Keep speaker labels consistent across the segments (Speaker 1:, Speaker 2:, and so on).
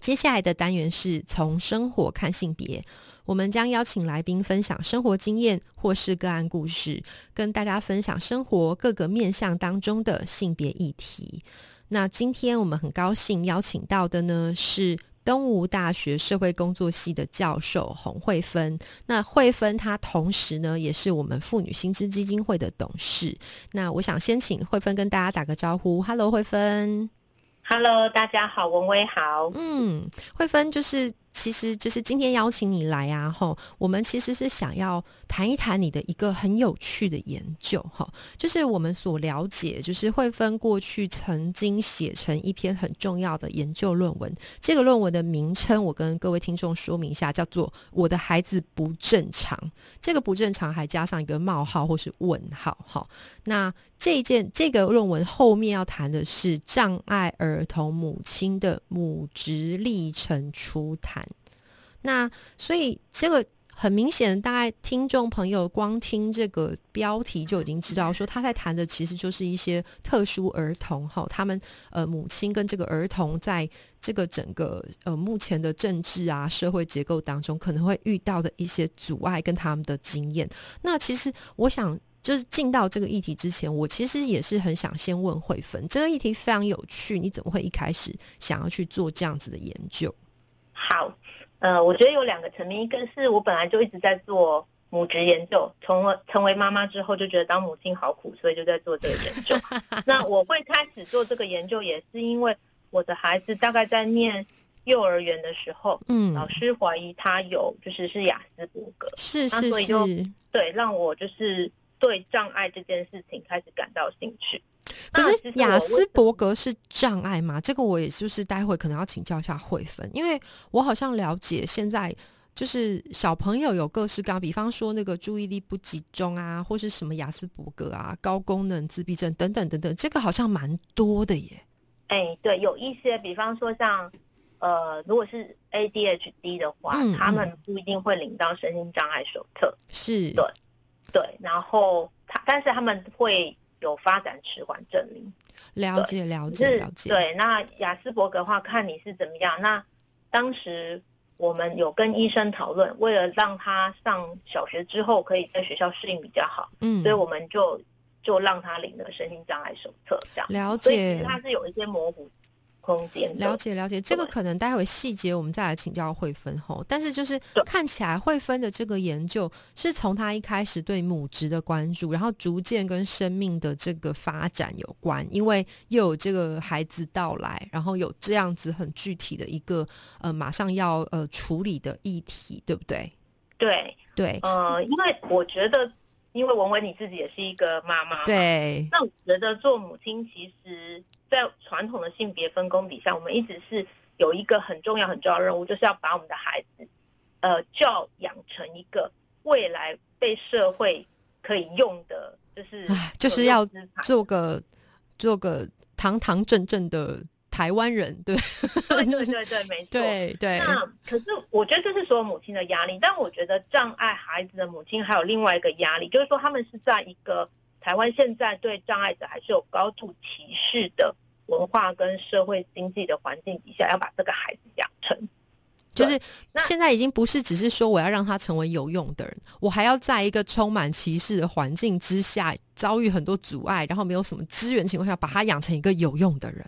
Speaker 1: 接下来的单元是从生活看性别，我们将邀请来宾分享生活经验或是个案故事，跟大家分享生活各个面向当中的性别议题。那今天我们很高兴邀请到的呢是。东吴大学社会工作系的教授洪慧芬，那慧芬她同时呢也是我们妇女薪资基金会的董事。那我想先请慧芬跟大家打个招呼，Hello，慧芬
Speaker 2: ，Hello，大家好，文威好，
Speaker 1: 嗯，慧芬就是。其实就是今天邀请你来啊，吼，我们其实是想要谈一谈你的一个很有趣的研究，哈，就是我们所了解，就是慧芬过去曾经写成一篇很重要的研究论文，这个论文的名称我跟各位听众说明一下，叫做《我的孩子不正常》，这个不正常还加上一个冒号或是问号，哈，那这件这个论文后面要谈的是障碍儿童母亲的母职历程初谈。那所以这个很明显，大概听众朋友光听这个标题就已经知道，说他在谈的其实就是一些特殊儿童哈，他们呃母亲跟这个儿童在这个整个呃目前的政治啊社会结构当中可能会遇到的一些阻碍跟他们的经验。那其实我想就是进到这个议题之前，我其实也是很想先问慧芬，这个议题非常有趣，你怎么会一开始想要去做这样子的研究？
Speaker 2: 好。呃，我觉得有两个层面，一个是我本来就一直在做母职研究，从成为妈妈之后就觉得当母亲好苦，所以就在做这个研究。那我会开始做这个研究，也是因为我的孩子大概在念幼儿园的时候，嗯，老师怀疑他有就是是雅斯伯格，
Speaker 1: 是是是，
Speaker 2: 所以就对让我就是对障碍这件事情开始感到兴趣。
Speaker 1: 可是雅斯伯格是障碍吗？这个我也就是待会可能要请教一下慧芬，因为我好像了解现在就是小朋友有各式各样，比方说那个注意力不集中啊，或是什么雅斯伯格啊、高功能自闭症等等等等，这个好像蛮多的耶。
Speaker 2: 哎，对，有一些，比方说像呃，如果是 ADHD 的话，他们不一定会领到身心障碍手册，
Speaker 1: 是
Speaker 2: 对对，然后他但是他们会。有发展迟缓证明，
Speaker 1: 了解了解了解。
Speaker 2: 对，那雅斯伯格的话，看你是怎么样。那当时我们有跟医生讨论，为了让他上小学之后可以在学校适应比较好，嗯，所以我们就就让他领了身心障碍手册，这样
Speaker 1: 了解。
Speaker 2: 他是有一些模糊。空间
Speaker 1: 了解了解，这个可能待会细节我们再来请教慧芬吼。但是就是看起来慧芬的这个研究是从他一开始对母职的关注，然后逐渐跟生命的这个发展有关，因为又有这个孩子到来，然后有这样子很具体的一个呃马上要呃处理的议题，对不对？
Speaker 2: 对
Speaker 1: 对，
Speaker 2: 呃，因为我觉得，因为文文你自己也是一个妈妈，
Speaker 1: 对，
Speaker 2: 那我觉得做母亲其实。在传统的性别分工底下，我们一直是有一个很重要、很重要的任务，就是要把我们的孩子，呃，教养成一个未来被社会可以用的，就是
Speaker 1: 就是要做个做个堂堂正正的台湾人，对，
Speaker 2: 对 对对对，没错，
Speaker 1: 对对。
Speaker 2: 那可是我觉得这是所有母亲的压力，但我觉得障碍孩子的母亲还有另外一个压力，就是说他们是在一个。台湾现在对障碍者还是有高度歧视的文化跟社会经济的环境底下，要把这个孩子养成，
Speaker 1: 就是现在已经不是只是说我要让他成为有用的人，我还要在一个充满歧视的环境之下，遭遇很多阻碍，然后没有什么资源情况下，把他养成一个有用的人。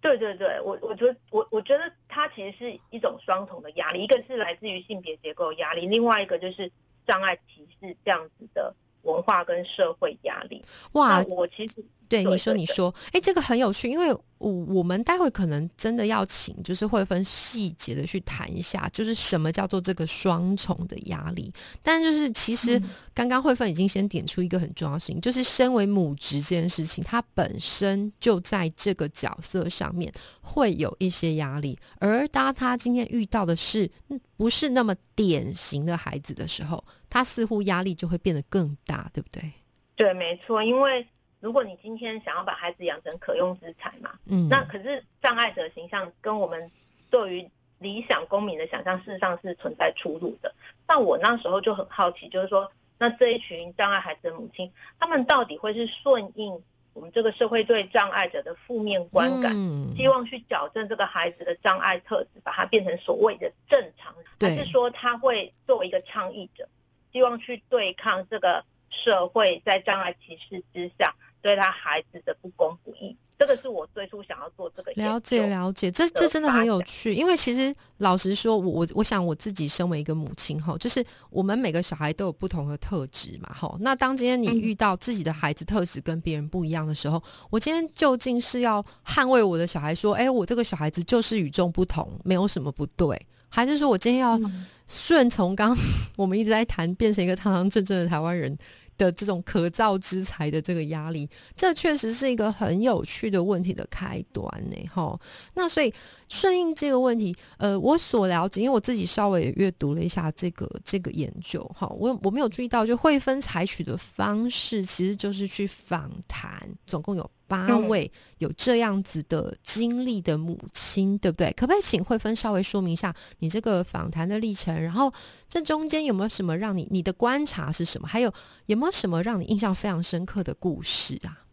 Speaker 2: 对对对，我我觉得我我觉得他其实是一种双重的压力，一个是来自于性别结构压力，另外一个就是障碍歧视这样子的。文化跟社会压力，哇！我其实
Speaker 1: 对，你说，你说，哎，这个很有趣，因为我我们待会可能真的要请，就是会分细节的去谈一下，就是什么叫做这个双重的压力。但就是其实
Speaker 2: 嗯
Speaker 1: 刚刚慧芬已经先点出一个很重要的事情，就是身为母职这件事情，它本身就在这个角色上面会有一些压力，而当他今天遇到的是嗯不是那么典型的孩子的时候，他似乎压力就会变得更大，对不对？
Speaker 2: 对，没错，因为如果你今天想要把孩子养成可用之才嘛，
Speaker 1: 嗯，
Speaker 2: 那可是障碍者形象跟我们对于理想公民的想象，事实上是存在出入的。那我那时候就很好奇，就是说，那这一群障碍孩子的母亲，他们到底会是顺应我们这个社会对障碍者的负面观感，
Speaker 1: 嗯
Speaker 2: 希望去矫正这个孩子的障碍特质，把它变成所谓的正常，
Speaker 1: 对
Speaker 2: 还是说他会作为一个倡议者，希望去对抗这个社会在障碍歧视之下对他孩子的不公不义？这个是我最初想要做这个
Speaker 1: 了解了解，这这真的很有趣。因为其实老实说，我我我想我自己身为一个母亲哈，就是我们每个小孩都有不同的特质嘛哈。那当今天你
Speaker 2: 嗯
Speaker 1: 遇到自己的孩子特质跟别人不一样的时候，我今天究竟是要捍卫我的小孩，说，哎，我这个小孩子就是与众不同，没有什么不对，还是说我今天要
Speaker 2: 嗯
Speaker 1: 顺从刚 我们一直在谈，变成一个堂堂正正的台湾人的这种可造之才的这个压力，这确实是一个很有趣的问题的开端呢。哈，那所以顺应这个问题，呃，我所了解，因为我自己稍微也阅读了一下这个这个研究，哈，我我没有注意到，就惠芬采取的方式其实就是去访谈，总共有八
Speaker 2: 嗯
Speaker 1: 位有这样子的经历的母亲，对不对？可不可以请惠芬稍微说明一下你这个访谈的历程？然后这中间有没有什么让你你的观察是什么？还有有没有什么让你印象非常深刻的故事啊？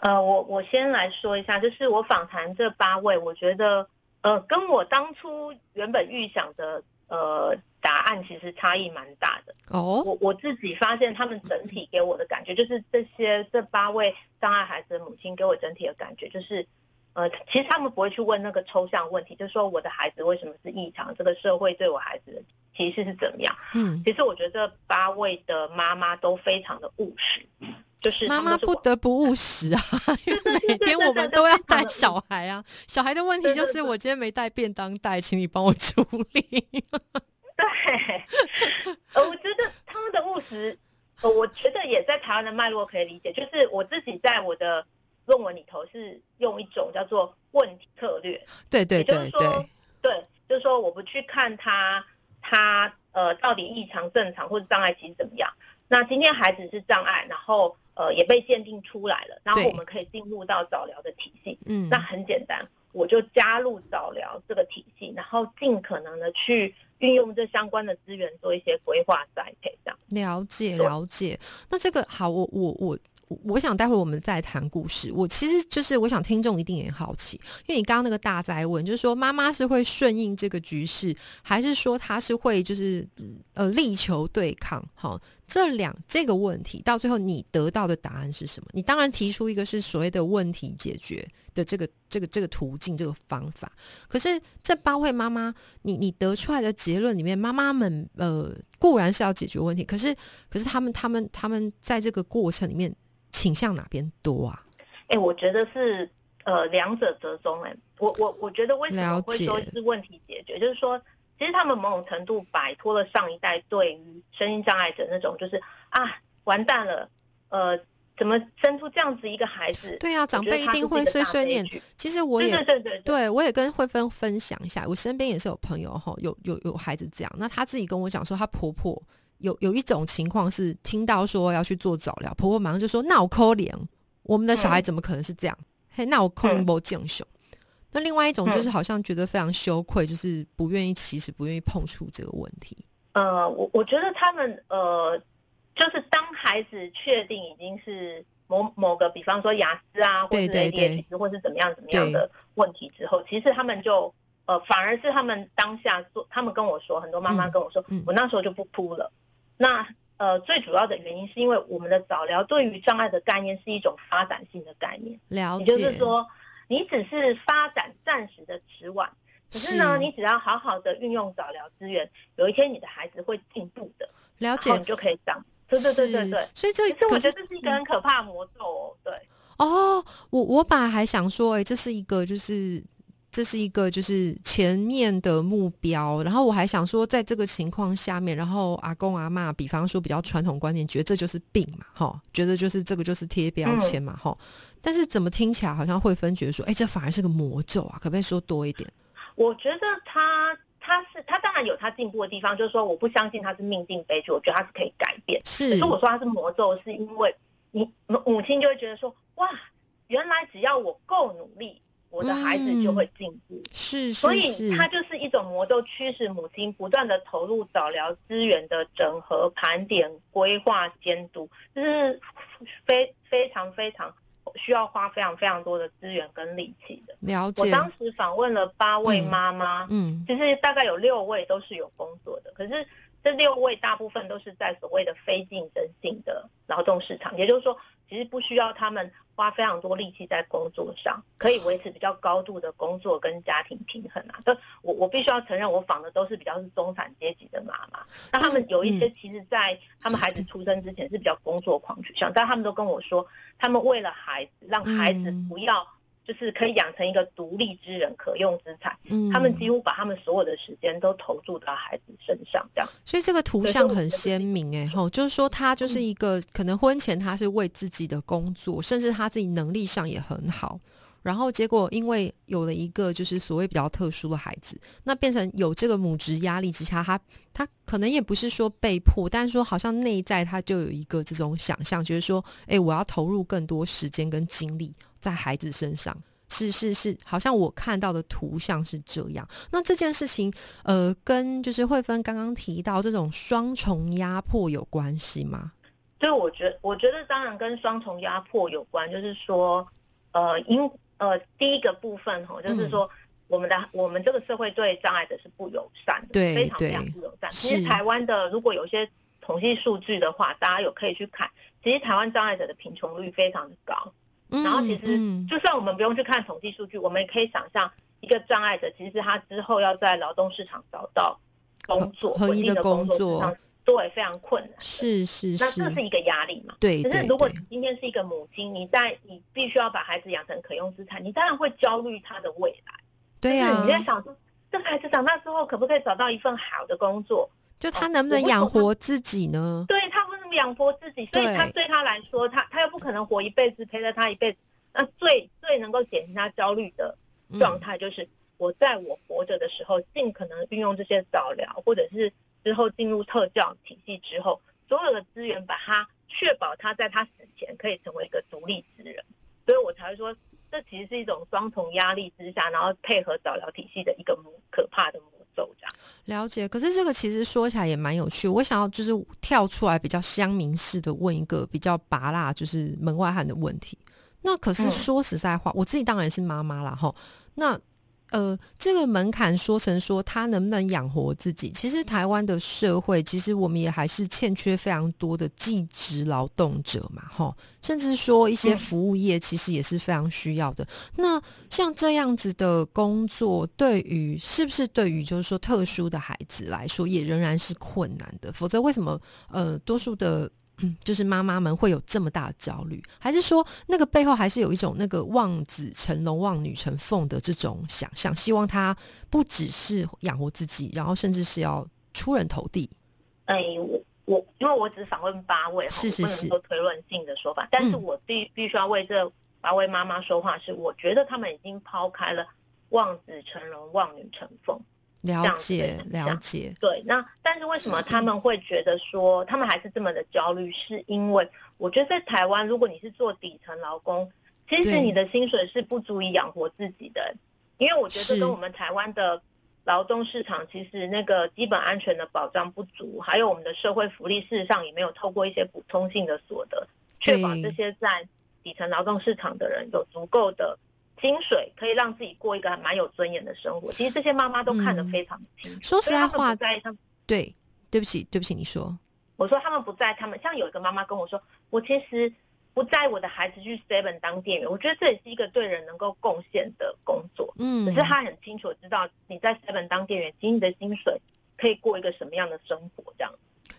Speaker 2: 呃，我我先来说一下，就是我访谈这八位，我觉得呃，跟我当初原本预想的呃答案其实差异蛮大的。
Speaker 1: 哦，
Speaker 2: 我我自己发现，他们整体给我的感觉，就是这些这八位障碍孩子的母亲给我整体的感觉，就是呃，其实他们不会去问那个抽象问题，就是说我的孩子为什么是异常，这个社会对我孩子的歧视是怎么样。
Speaker 1: 嗯，
Speaker 2: 其实我觉得这八位的妈妈都非常的务实，就是
Speaker 1: 妈妈不得不务实啊，因为每天我们都要带小孩啊，小孩的问题就是我今天没带便当袋，请你帮我处理。
Speaker 2: 对，呃，我觉得他们的务实，呃，我觉得也在台湾的脉络可以理解。就是我自己在我的论文里头是用一种叫做问题策略，
Speaker 1: 对对
Speaker 2: 也就是
Speaker 1: 对
Speaker 2: 说
Speaker 1: 对，，
Speaker 2: 对，就是说我不去看他他呃到底异常、正常或者障碍其实怎么样。那今天孩子是障碍，然后呃也被鉴定出来了，然后我们可以进入到早疗的体系。
Speaker 1: 嗯，
Speaker 2: 那很简单，我就加入早疗这个体系，然后尽可能的去运用这相关的资源做一些规划栽培，这样。
Speaker 1: 了解了解。那这个好，我我我。我想待会我们再谈故事。我其实就是我想听众一定也好奇，因为你刚刚那个大灾问，就是说妈妈是会顺应这个局势，还是说她是会就是呃力求对抗？哈，这两这个问题到最后你得到的答案是什么？你当然提出一个是所谓的问题解决的这个这个这个途径这个方法，可是这八位妈妈，你你得出来的结论里面，妈妈们呃固然是要解决问题，可是可是他们他们他们在这个过程里面倾向哪边多啊？
Speaker 2: 哎，我觉得是呃两者折中。哎，我我我觉得为什么会
Speaker 1: 解
Speaker 2: 说是问题解决，就是说其实他们某种程度摆脱了上一代对于身心障碍者那种就是啊完蛋了，呃怎么生出这样子一个孩子？
Speaker 1: 对啊，长辈一定会碎碎念。其实我也
Speaker 2: 对对对对
Speaker 1: 对我也跟慧芬分享一下，我身边也是有朋友哈，有有有孩子这样，那她自己跟我讲说，她婆婆有有一种情况是听到说要去做早疗，婆婆马上就说：“那我可怜，我们的小孩
Speaker 2: 嗯
Speaker 1: 怎么可能是这样？嘿，那我可能不敬雄。那另外一种就是
Speaker 2: 嗯
Speaker 1: 好像觉得非常羞愧，就是不愿意其实不愿意碰触这个问题。
Speaker 2: 呃，我我觉得他们呃，就是当孩子确定已经是某某个，比方说雅思啊，或是
Speaker 1: 对对对
Speaker 2: ADHD，或是怎么样怎么样的问题之后，其实他们就呃，反而是他们当下做，他们跟我说，很多妈妈
Speaker 1: 嗯
Speaker 2: 跟我说，
Speaker 1: 嗯
Speaker 2: 我那时候就不哭了。那呃，最主要的原因是因为我们的早疗对于障碍的概念是一种发展性的概念，
Speaker 1: 了解，
Speaker 2: 也就是说，你只是发展暂时的迟晚。可是呢，你只要好好的运用早疗资源，有一天你的孩子会进步的，
Speaker 1: 了解
Speaker 2: 然后你，就可以长。对对对对对。
Speaker 1: 所以这
Speaker 2: 其实我觉得这是一个很可怕的魔咒哦。对，
Speaker 1: 哦，我我本来还想说，哎，这是一个就是这是一个就是前面的目标，然后我还想说，在这个情况下面，然后阿公阿妈，比方说比较传统观念，觉得这就是病嘛，哈，觉得就是这个就是贴标签嘛，哈。但是怎么听起来好像会分觉得说，哎，这反而是个魔咒啊？可不可以说多一点？
Speaker 2: 我觉得他他是他当然有他进步的地方，就是说我不相信他是命定悲剧，我觉得他是可以改变。
Speaker 1: 是，
Speaker 2: 可是我说他是魔咒，是因为你母亲就会觉得说，哇，原来只要我够努力，我的孩子就会进步。
Speaker 1: 是，
Speaker 2: 所以它就是一种魔咒，驱使母亲不断的投入早疗资源的整合、盘点、规划、监督，就是非非常非常。需要花非常非常多的资源跟力气的。
Speaker 1: 了解。
Speaker 2: 我当时访问了八位妈妈，嗯，其实大概有六位都是有工作的，可是这六位大部分都是在所谓的非竞争性的劳动市场，也就是说。其实不需要他们花非常多力气在工作上，可以维持比较高度的工作跟家庭平衡啊。但我我必须要承认，我访的都是比较是中产阶级的妈妈。那他们有一些其实，在他们孩子出生之前是比较工作狂取向，但他们都跟我说，他们为了孩子，让孩子不要。就是可以养成一个独立之人，可用之才。嗯，他们几乎把他们所有的时间都投注到孩子身上，这样。
Speaker 1: 所以这个图像很鲜明，哎，吼，就是说他就是一个可能婚前他是为自己的工作，甚至他自己能力上也很好，然后结果因为有了一个就是所谓比较特殊的孩子，那变成有这个母职压力之下，他他可能也不是说被迫，但是说好像内在他就有一个这种想象，就是说，哎，我要投入更多时间跟精力。在孩子身上，是是是，好像我看到的图像是这样。那这件事情，呃，跟就是慧芬刚刚提到这种双重压迫有关系吗？
Speaker 2: 对我觉得，我觉得当然跟双重压迫有关。就是说，呃，因呃，第一个部分哈，就是说，我们的我们这个社会对障碍者是不友善的，
Speaker 1: 对，
Speaker 2: 非常非常不友善。其实台湾的如果有些统计数据的话，大家有可以去看，其实台湾障碍者的贫穷率非常的高。然后其实，就算我们不用去看统计数据，我们也可以想象，一个障碍者其实他之后要在劳动市场找到工作，稳定的工作，对，非常困难。
Speaker 1: 是是
Speaker 2: 是，那这是一个压力嘛？
Speaker 1: 对。
Speaker 2: 可是如果你今天是一个母亲，你在你必须要把孩子养成可用资产，你当然会焦虑他的未来。
Speaker 1: 对呀。
Speaker 2: 你在想说，这孩子长大之后可不可以找到一份好的工作？
Speaker 1: 就他能不能养活自己呢？
Speaker 2: 对他为什么养活自己？所以他对他来说，他他又不可能活一辈子陪着他一辈子。那最最能够减轻他焦虑的状态，就是我在我活着的时候，尽可能运用这些早疗，或者是之后进入特教体系之后，所有的资源，把他确保他在他死前可以成为一个独立之人。所以我才会说，这其实是一种双重压力之下，然后配合早疗体系的一个可怕的。
Speaker 1: 了解，可是这个其实说起来也蛮有趣。我想要就是跳出来比较乡民式的问一个比较拔辣，就是门外汉的问题。那可是说实在话，我自己当然是妈妈了哈。那呃，这个门槛说成说他能不能养活自己？其实台湾的社会，其实我们也还是欠缺非常多的技职劳动者嘛，哈，甚至说一些服务业其实也是非常需要的。那像这样子的工作，对于是不是对于就是说特殊的孩子来说，也仍然是困难的？否则为什么呃多数的？嗯，就是妈妈们会有这么大的焦虑，还是说那个背后还是有一种那个望子成龙、望女成凤的这种想象，希望他不只是养活自己，然后甚至是要出人头地。
Speaker 2: 哎，我我因为我只访问八位，
Speaker 1: 是是是，
Speaker 2: 不能说推论性的说法，但是我必必须要为这八位妈妈说话，是我觉得他们已经抛开了望子成龙、望女成凤。
Speaker 1: 了解，了解。
Speaker 2: 对，那但是为什么他们会觉得说他们还是这么的焦虑？是因为我觉得在台湾，如果你是做底层劳工，其实你的薪水是不足以养活自己的。因为我觉得跟我们台湾的劳动市场，其实那个基本安全的保障不足，还有我们的社会福利，事实上也没有透过一些补充性的所得，确保这些在底层劳动市场的人有足够的。薪水可以让自己过一个蛮有尊严的生活，其实这些妈妈都看得非常清楚。
Speaker 1: 说实在话，
Speaker 2: 在他们
Speaker 1: 对，对不起，对不起，你说，
Speaker 2: 我说他们不在，他们像有一个妈妈跟我说，我其实不在我的孩子去 Seven 当店员，我觉得这也是一个对人能够贡献的工作。嗯，可是他很清楚知道你在 Seven 当店员，其实你的薪水可以过一个什么样的生活，这样。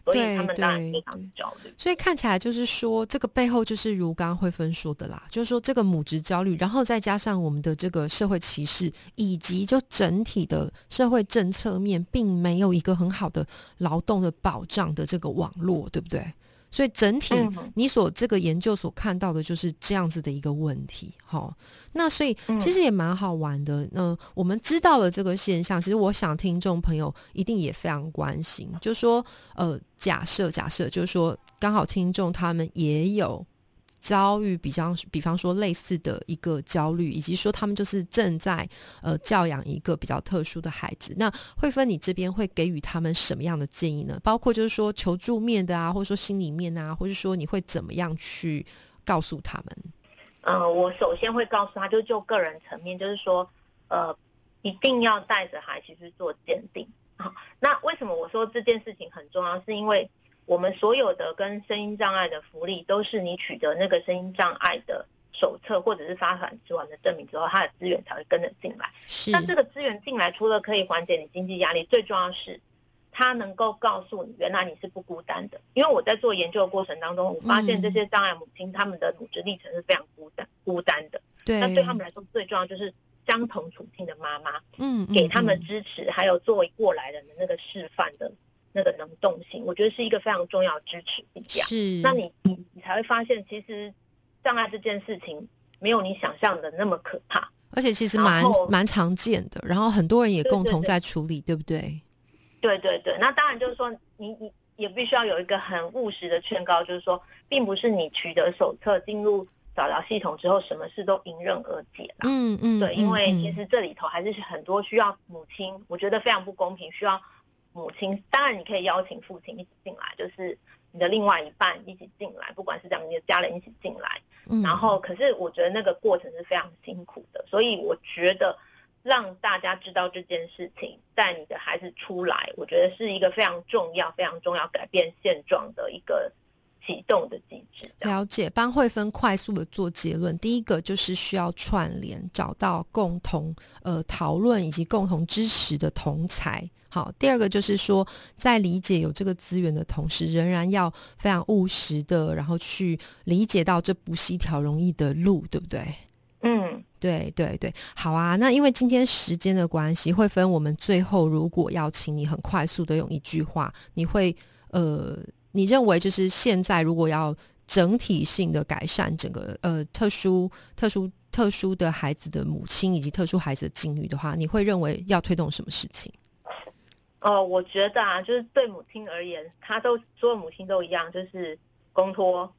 Speaker 2: 所以他们当然非常焦虑。
Speaker 1: 所以看起来就是说，这个背后就是如刚刚慧芬说的啦，就是说这个母职焦虑，然后再加上我们的这个社会歧视，以及就整体的社会政策面，并没有一个很好的劳动的保障的这个网络，对不对？所以整体你所这个研究所看到的就是这样子的一个问题，好。那所以其实也蛮好玩的。那我们知道了这个现象，其实我想听众朋友一定也非常关心，就说呃，假设假设，就是说刚好听众他们也有。遭遇比较，比方说类似的一个焦虑，以及说他们就是正在呃教养一个比较特殊的孩子。那慧芬，你这边会给予他们什么样的建议呢？包括就是说求助面的啊，或者说心里面啊，或者说你会怎么样去告诉他们？
Speaker 2: 嗯，我首先会告诉他，就就个人层面，就是说呃，一定要带着孩子去做鉴定。好，那为什么我说这件事情很重要？是因为我们所有的跟声音障碍的福利，都是你取得那个声音障碍的手册或者是发展之完的证明之后，它的资源才会跟着进来。
Speaker 1: 是。
Speaker 2: 那这个资源进来，除了可以缓解你经济压力，最重要是它能够告诉你，原来你是不孤单的。因为我在做研究的过程当中，我发现这些障碍母亲他们的母职历程是非常孤单、孤单的。
Speaker 1: 对。
Speaker 2: 那对他们来说，最重要就是相同处境的妈妈，
Speaker 1: 嗯，
Speaker 2: 给他们支持，还有作为过来人的那个示范的。那个能动性，我觉得是一个非常重要的支持力量。
Speaker 1: 是，
Speaker 2: 那你你你才会发现，其实障碍这件事情没有你想象的那么可怕，
Speaker 1: 而且其实蛮蛮常见的。然后很多人也共同在处理，对不对？
Speaker 2: 对对对。那当然就是说，你你也必须要有一个很务实的劝告，就是说，并不是你取得手册进入早疗系统之后，什么事都迎刃而解了。
Speaker 1: 嗯嗯。
Speaker 2: 对，因为其实这里头还是很多需要母亲，我觉得非常不公平，需要。母亲当然，你可以邀请父亲一起进来，就是你的另外一半一起进来，不管是讲你的家人一起进来。然后，可是我觉得那个过程是非常辛苦的，所以我觉得让大家知道这件事情，带你的孩子出来，我觉得是一个非常重要、非常重要改变现状的一个启动的机制。
Speaker 1: 了解，帮慧芬快速的做结论。第一个就是需要串联，找到共同呃讨论以及共同支持的同才。好，第二个就是说，在理解有这个资源的同时，仍然要非常务实的，然后去理解到这不是一条容易的路，对不对？
Speaker 2: 嗯，
Speaker 1: 对对对，好啊。那因为今天时间的关系，会分我们最后如果要请你很快速的用一句话，你会呃，你认为就是现在如果要整体性的改善整个呃特殊特殊特殊的孩子的母亲以及特殊孩子的境遇的话，你会认为要推动什么事情？
Speaker 2: 哦，我觉得啊，就是对母亲而言，她都所有母亲都一样，就是公托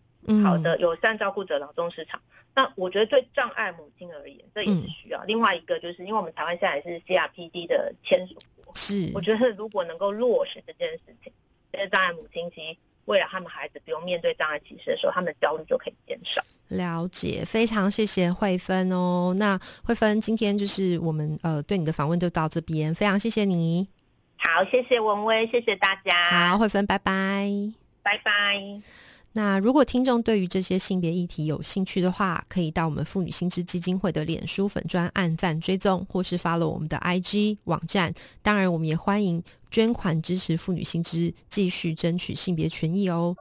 Speaker 2: 好的友善照顾者劳动市场。那我觉得对障碍母亲而言，这也是需要。另外一个就是，因为我们台湾现在是 CRPD 的签署国，
Speaker 1: 是
Speaker 2: 我觉得如果能够落实这件事情，这些障碍母亲其实为了他们孩子不用面对障碍歧视的时候，他们的焦虑就可以减少。
Speaker 1: 了解，非常谢谢慧芬哦。那慧芬今天就是我们呃对你的访问就到这边，非常谢谢你。
Speaker 2: 好，谢谢文威，谢谢大家。
Speaker 1: 好，慧芬，拜拜，
Speaker 2: 拜拜。
Speaker 1: 那如果听众对于这些性别议题有兴趣的话，可以到我们妇女新知基金会的脸书粉专按赞追踪，或是发了我们的 IG 网站。当然，我们也欢迎捐款支持妇女新知，继续争取性别权益哦。